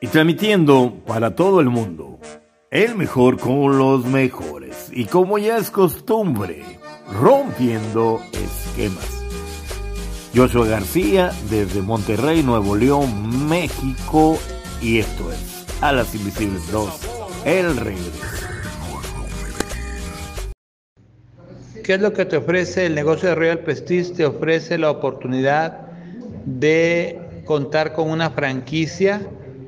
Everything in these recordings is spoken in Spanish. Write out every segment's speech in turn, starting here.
y transmitiendo para todo el mundo. El mejor con los mejores y como ya es costumbre, rompiendo esquemas. Joshua García desde Monterrey, Nuevo León, México y esto es A las Invisibles 2, El Regreso. ¿Qué es lo que te ofrece el negocio de Royal Prestige? Te ofrece la oportunidad de contar con una franquicia,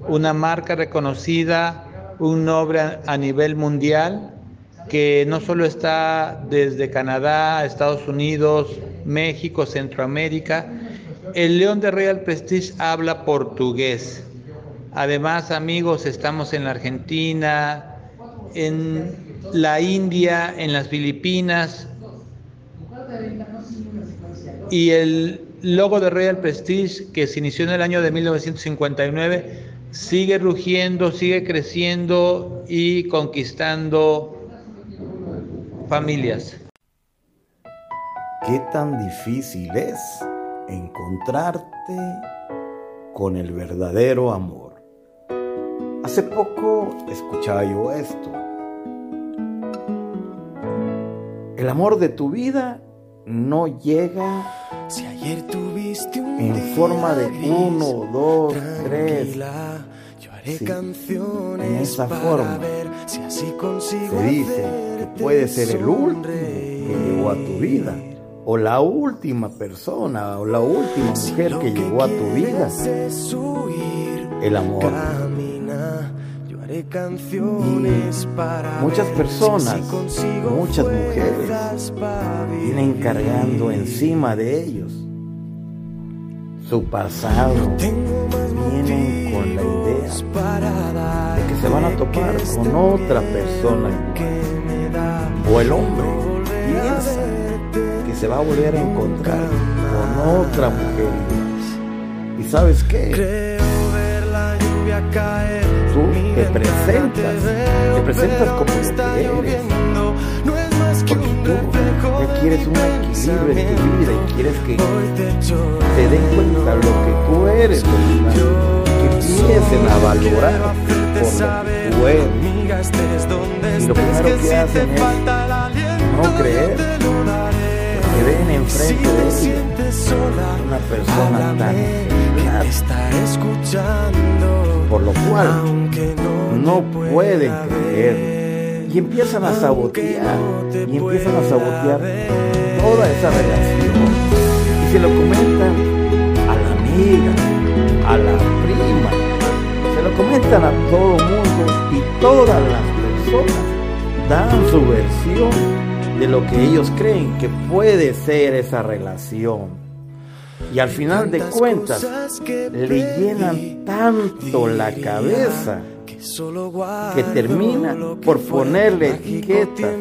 una marca reconocida, un nombre a nivel mundial que no solo está desde Canadá, Estados Unidos, México, Centroamérica. El León de Real Prestige habla portugués. Además, amigos, estamos en la Argentina, en la India, en las Filipinas. Y el logo de Real Prestige, que se inició en el año de 1959, sigue rugiendo, sigue creciendo y conquistando familias. ¿Qué tan difícil es encontrarte con el verdadero amor? Hace poco escuchaba yo esto. El amor de tu vida no llega si ayer tuviste en forma de uno, dos, tres. en esa forma se dice que puede ser el último que llegó a tu vida o la última persona o la última mujer que llegó a tu vida. El amor. Y muchas personas, muchas mujeres vienen cargando encima de ellos su pasado. Vienen con la idea de que se van a topar con otra persona o el hombre piensa que se va a volver a encontrar con otra mujer. ¿Y sabes qué? Tú te presentas, te presentas como lo que eres. Quieres un equilibrio en tu vida y quieres que te den cuenta lo que tú eres, que empiecen a valorar por lo que tú eres. Y lo primero que hacen es no creer, que ven enfrente de ellos una persona tan escuchando, por lo cual no pueden creer y empiezan a sabotear y empiezan a sabotear toda esa relación y se lo comentan a la amiga, a la prima, se lo comentan a todo mundo y todas las personas dan su versión de lo que ellos creen que puede ser esa relación. Y al final de cuentas le llenan tanto la cabeza que termina por ponerle etiquetas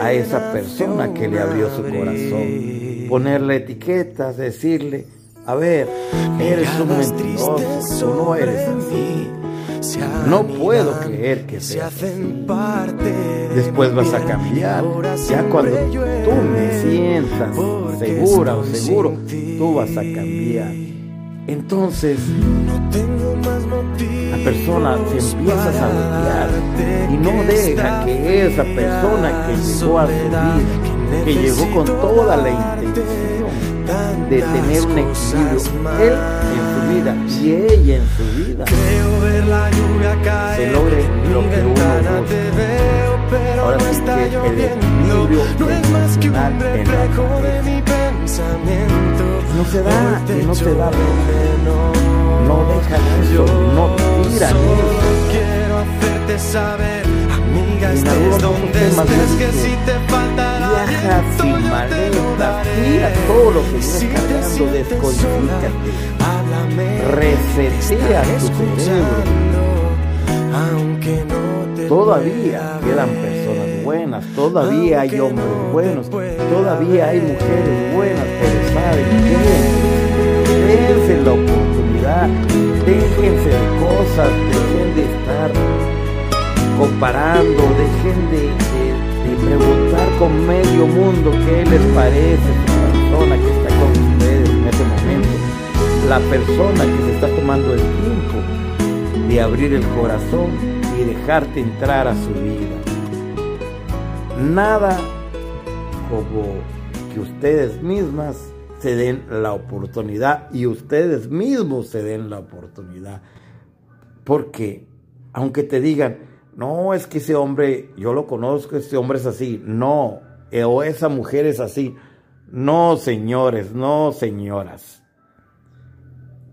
a esa persona que le abrió su corazón. Ponerle etiquetas, decirle, a ver, eres un mentiroso, tú no eres así. No puedo creer que seas así. Después vas a cambiar. Ya cuando tú me sientas segura o seguro, tú vas a cambiar. Entonces, la persona se empieza a sabotear y no deja que esa persona que llegó a su vida, que llegó con toda la intención de tener un equilibrio, él en su vida y ella en su vida, se logre lo que uno busca. Ahora sí que el equilibrio emocional en la no se da no se da. No dejan eso, no tiran Quiero hacerte saber, amiga, estés donde estés, que si te falta Viaja sin maleta, tira todo lo que vienes cargando, descodifícate, resetea tu cerebro. Todavía quedan personas buenas, todavía hay hombres buenos, todavía hay mujeres buenas, pero ¿saben qué? Dense la oportunidad, déjense de cosas, dejen de estar comparando, dejen de, preguntar con medio mundo qué les parece la persona que está con ustedes en ese momento, la persona que se está tomando el tiempo y abrir el corazón y dejarte entrar a su vida. Nada como que ustedes mismas se den la oportunidad y ustedes mismos se den la oportunidad. Porque aunque te digan, no, es que ese hombre, yo lo conozco, ese hombre es así, no, eh, o esa mujer es así, no, señores, no, señoras.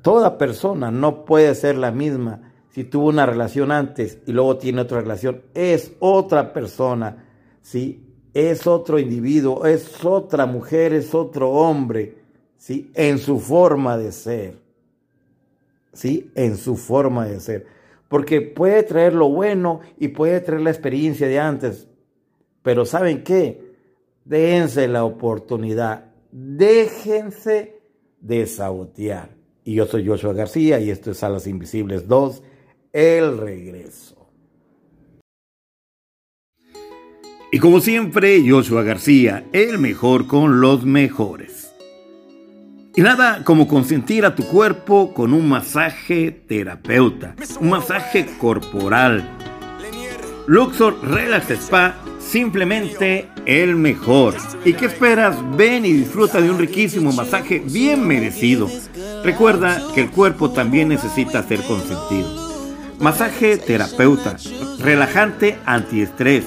Toda persona no puede ser la misma si tuvo una relación antes y luego tiene otra relación. Es otra persona, ¿sí? Es otro individuo, es otra mujer, es otro hombre, ¿sí? En su forma de ser, ¿sí? En su forma de ser. Porque puede traer lo bueno y puede traer la experiencia de antes. Pero ¿saben qué? Déjense la oportunidad. Déjense de sabotear. Y yo soy Joshua García y esto es Salas Invisibles 2, El Regreso. Y como siempre, Joshua García, el mejor con los mejores. Y nada como consentir a tu cuerpo con un masaje terapeuta, un masaje corporal. Luxor Relax Spa, simplemente el mejor. ¿Y qué esperas? Ven y disfruta de un riquísimo masaje bien merecido. Recuerda que el cuerpo también necesita ser consentido. Masaje terapeuta, relajante antiestrés,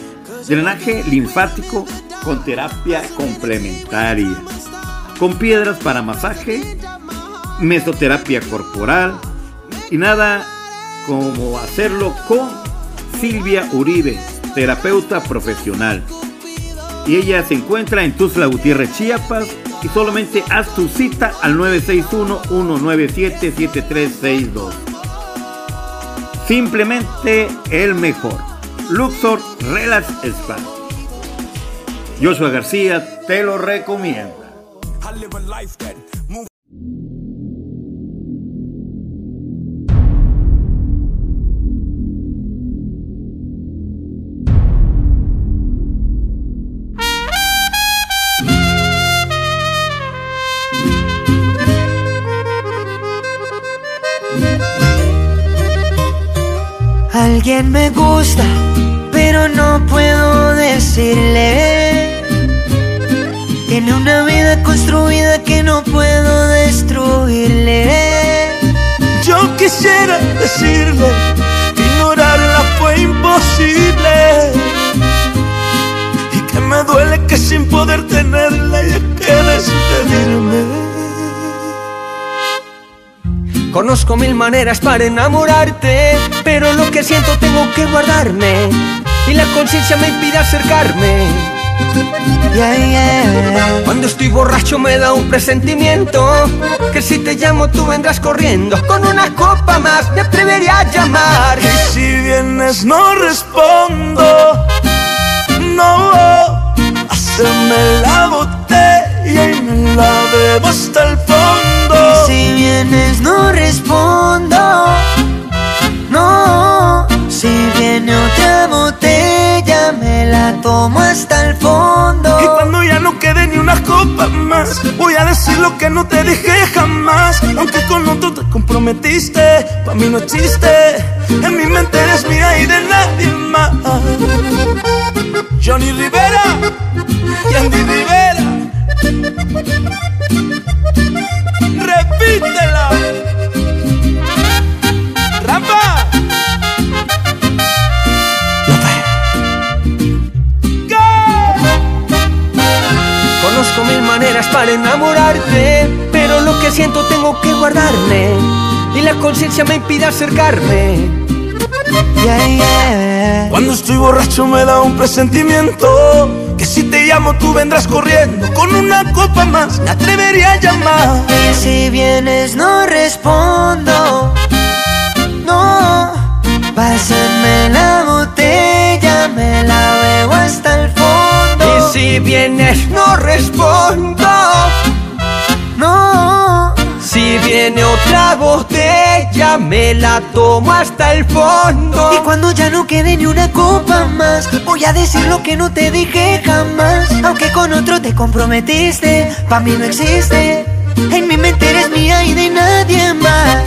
drenaje linfático con terapia complementaria, con piedras para masaje, mesoterapia corporal y nada como hacerlo con Silvia Uribe, terapeuta profesional. Y ella se encuentra en Tuzla Gutiérrez, Chiapas, y solamente haz tu cita al 961-197-7362. Simplemente el mejor. Luxor Relax Spa. Joshua García te lo recomienda. Alguien me gusta, pero no puedo decirle. Tiene una vida construida que no puedo destruirle. Yo quisiera decirle ignorarla fue imposible. Y que me duele que sin poder tenerla ella que despedirme. Conozco mil maneras para enamorarte, pero lo que siento tengo que guardarme y la conciencia me impide acercarme. Cuando estoy borracho me da un presentimiento que si te llamo tú vendrás corriendo. Con una copa más me atrevería a llamar. Y si vienes no respondo, no, haceme la botella y me la bebo hasta el fondo. Si vienes no respondo, no. Si viene otra botella me la tomo hasta el fondo. Y cuando ya no quede ni una copa más, voy a decir lo que no te dije jamás. Aunque con otro te comprometiste, para mí no existe. En mi mente eres mía y de nadie más. Johnny Rivera y Andy Rivera. Repítela. Rampa. Conozco mil maneras para enamorarte, pero lo que siento tengo que guardarme y la conciencia me impide acercarme. Cuando estoy borracho me da un presentimiento que si te llamo tú vendrás corriendo con una copa más me atrevería a llamar. Y si vienes no respondo, no. Pásenme la botella, me la bebo hasta el fondo. Y si vienes no respondo. Si viene otra botella me la tomo hasta el fondo. Y cuando ya no quede ni una copa más, voy a decir lo que no te dije jamás. Aunque con otro te comprometiste, pa' mí no existe. En mi mente eres mía y de nadie más.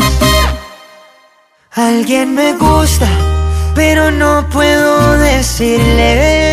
Alguien me gusta, pero no puedo decirle.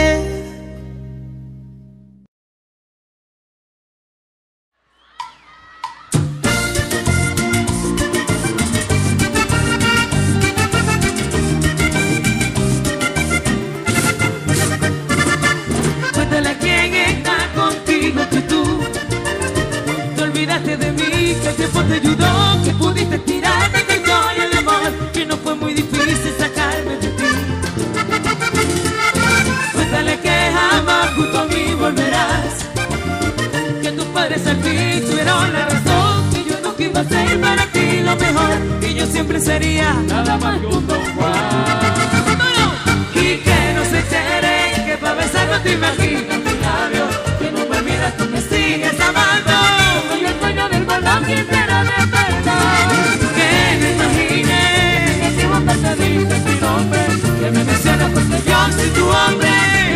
quisiera despertar. Que me imagines que cuando te mi nombre, que me mencionas porque yo soy tu hombre.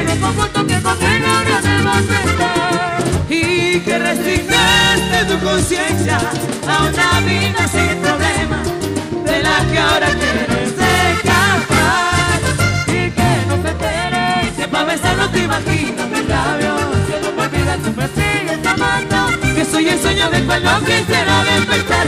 No comporto que conmigo no debas estar. Y que resignaste tu conciencia a una vida sin problemas de la que ahora quieres escapar. Y que no te enteres que para besar no te imaginas labios. Que no me olvidas tu perfil, esta soy el sueño de cual no quisiera despertar.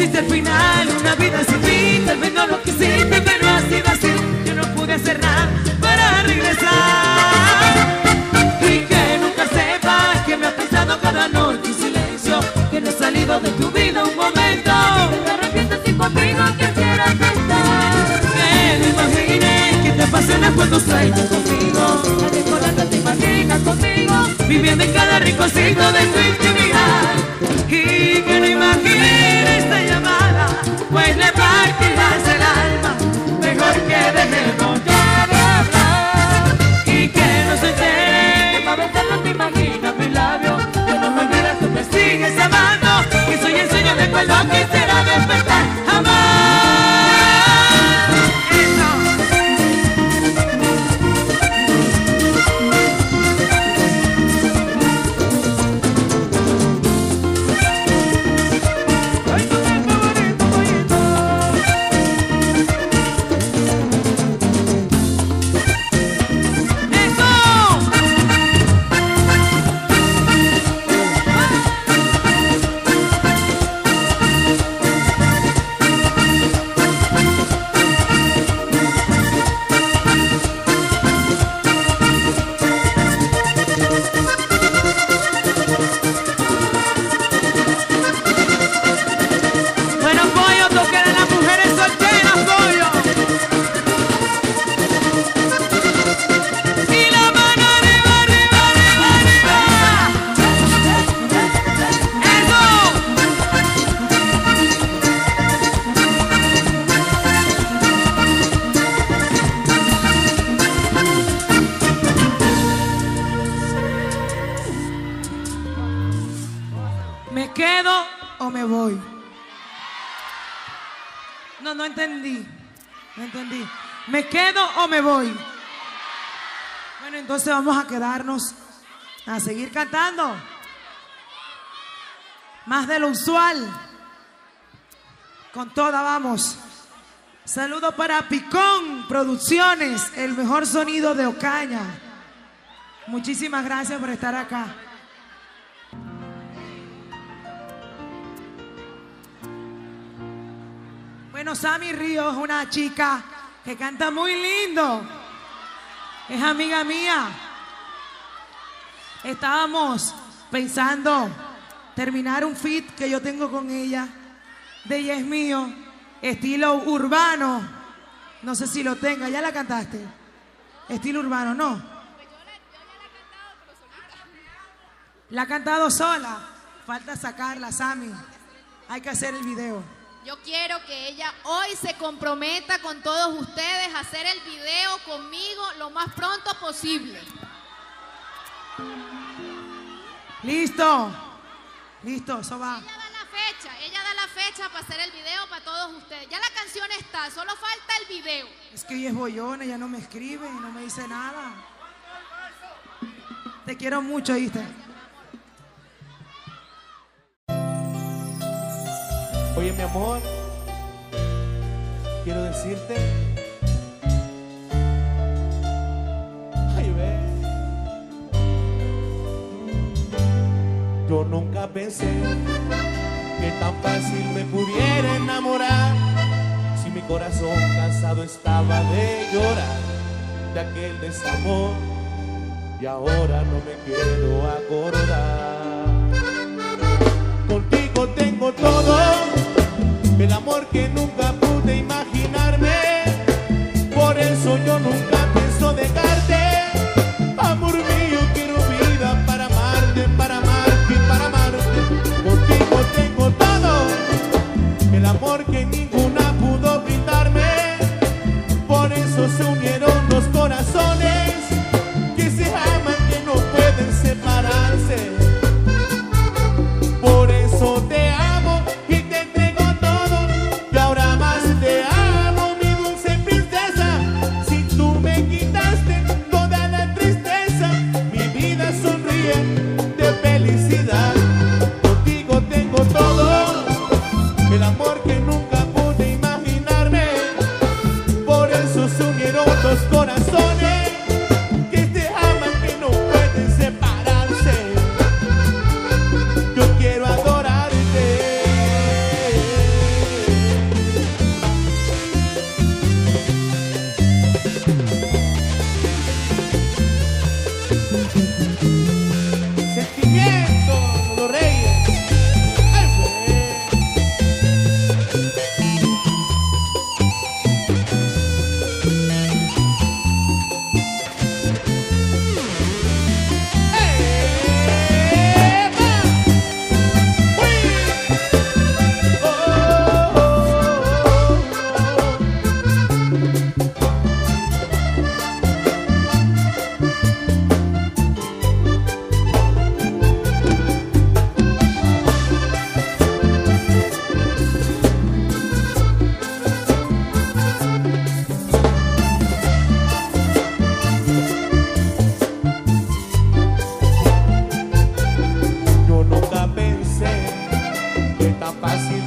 existe el final, una vida sin fin, tal vez no lo quisiste, pero ha sido así, yo no pude hacer nada para regresar. Y que nunca sepas que me ha pensado cada noche un silencio, que no he salido de tu vida un momento. que Me arrepiento si conmigo quisieras estar. Que me imagines que te apasionas cuando salgo conmigo, la temporada te imaginas conmigo, viviendo en cada rinconcito de tu intimidad. Y que no y que no se entere. Pa' pensarlo te imaginas mis labios. Que no me olvidas, tú me sigues amando. Que soy el sueño de cual que entendí. No entendí. ¿Me quedo o me voy? Bueno, entonces vamos a quedarnos a seguir cantando. Más de lo usual. Con toda vamos. Saludo para Picón Producciones, el mejor sonido de Ocaña. Muchísimas gracias por estar acá. Bueno, Sammy Ríos es una chica que canta muy lindo. Es amiga mía. Estábamos pensando terminar un fit que yo tengo con ella. De ella es mío. Estilo urbano. No sé si lo tenga. ¿Ya la cantaste? Estilo urbano, no. La ha cantado sola. Falta sacarla, Sammy. Hay que hacer el video. Yo quiero que ella hoy se comprometa con todos ustedes a hacer el video conmigo lo más pronto posible. Listo. Listo, eso va. Ella da la fecha, ella da la fecha para hacer el video para todos ustedes. Ya la canción está, solo falta el video. Es que ella es bollona, ella no me escribe, no me dice nada. Te quiero mucho, ¿viste? Oye, mi amor, quiero decirte. Ay, ve. Yo nunca pensé que tan fácil me pudiera enamorar. Si mi corazón cansado estaba de llorar de aquel desamor. Y ahora no me quiero acordar. Contigo tengo todo el amor que nunca pude imaginarme. Por eso yo nunca fácil.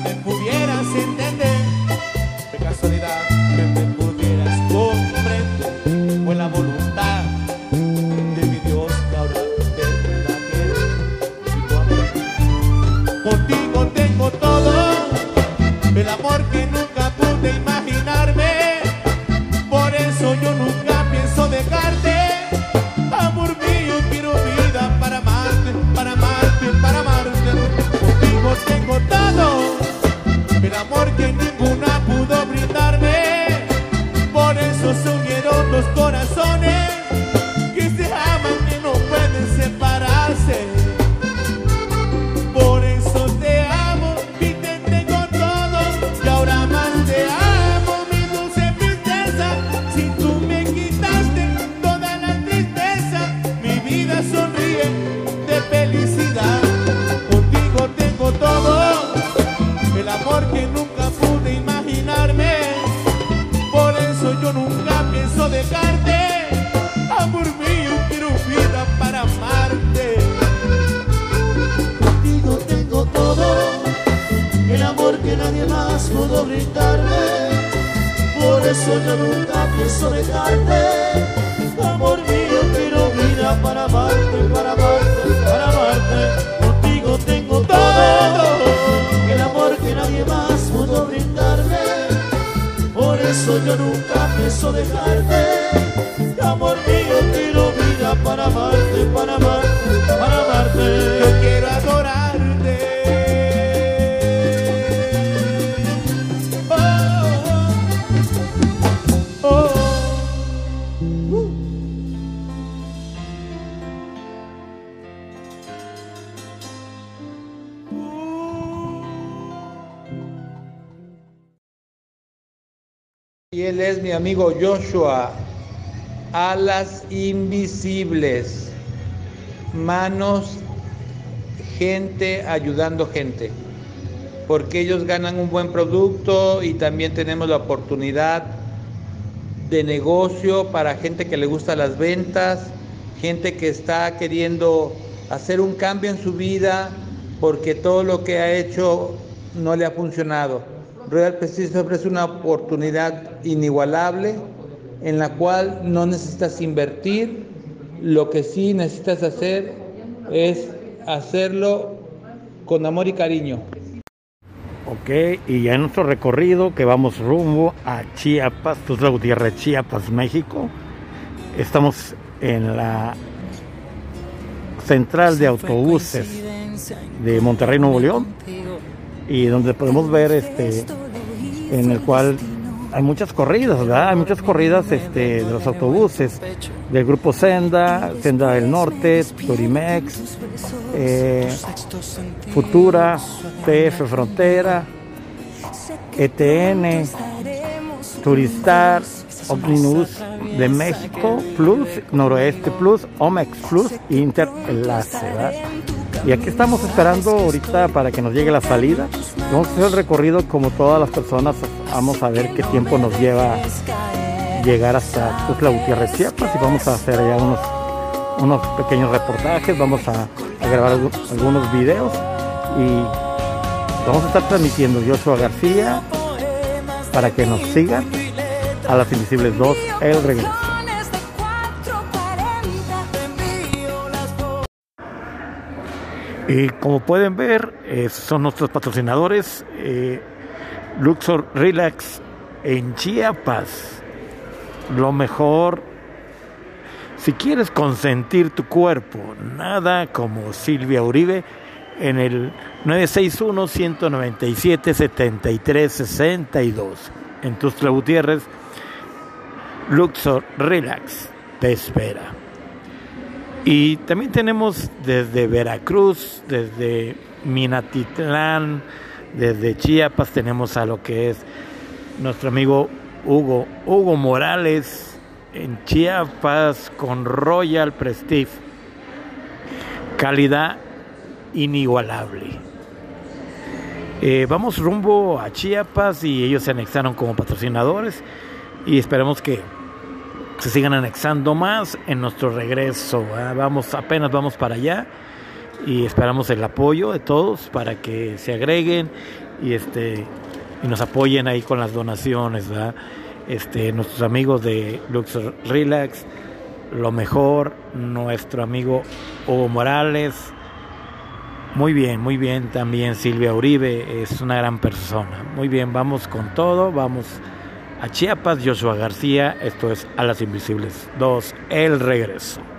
Eso yo nunca pienso dejarte. Amor mío, quiero vida para amarte, para amarte, para amarte. Amigo Joshua. Alas invisibles. Manos, gente ayudando gente. Porque ellos ganan un buen producto y también tenemos la oportunidad de negocio para gente que le gusta las ventas, gente que está queriendo hacer un cambio en su vida porque todo lo que ha hecho no le ha funcionado. Royal Prestige ofrece una oportunidad inigualable en la cual no necesitas invertir, lo que sí necesitas hacer es hacerlo con amor y cariño. Ok, y ya en nuestro recorrido que vamos rumbo a Chiapas, Tuzla Gutiérrez, Chiapas, México, estamos en la central de autobuses de Monterrey, Nuevo León, y donde podemos ver este en el cual hay muchas corridas, ¿verdad? Hay muchas corridas este, de los autobuses del grupo Senda, Senda del Norte, Turimex, eh, Futura, TF Frontera, ETN, Turistar, Omnibus de México Plus, Noroeste Plus, Omex Plus, Inter Enlace, ¿verdad? Y aquí estamos esperando ahorita para que nos llegue la salida. Vamos a hacer el recorrido como todas las personas. Vamos a ver qué tiempo nos lleva llegar hasta Tuzla Gutiérrez, Chiapas. Y vamos a hacer allá unos, unos pequeños reportajes. Vamos a, a grabar algu- algunos videos. Y vamos a estar transmitiendo Joshua García para que nos sigan a las Invisibles 2 el regreso. Y como pueden ver, eh, son nuestros patrocinadores eh, Luxor Relax en Chiapas. Lo mejor, si quieres consentir tu cuerpo, nada como Silvia Uribe en el 961-197-7362 en Tuxtla Gutiérrez. Luxor Relax te espera. Y también tenemos desde Veracruz, desde Minatitlán, desde Chiapas, tenemos a lo que es nuestro amigo Hugo, Hugo Morales en Chiapas con Royal Prestige. Calidad inigualable. Eh, vamos rumbo a Chiapas y ellos se anexaron como patrocinadores y esperemos que se sigan anexando más en nuestro regreso. Vamos, apenas vamos para allá y esperamos el apoyo de todos para que se agreguen y este y nos apoyen ahí con las donaciones. Este, nuestros amigos de Luxor Relax, lo mejor, nuestro amigo Hugo Morales, muy bien, muy bien también Silvia Uribe, es una gran persona. Muy bien, vamos con todo, vamos a Chiapas, Joshua García, esto es A las Invisibles 2, el regreso.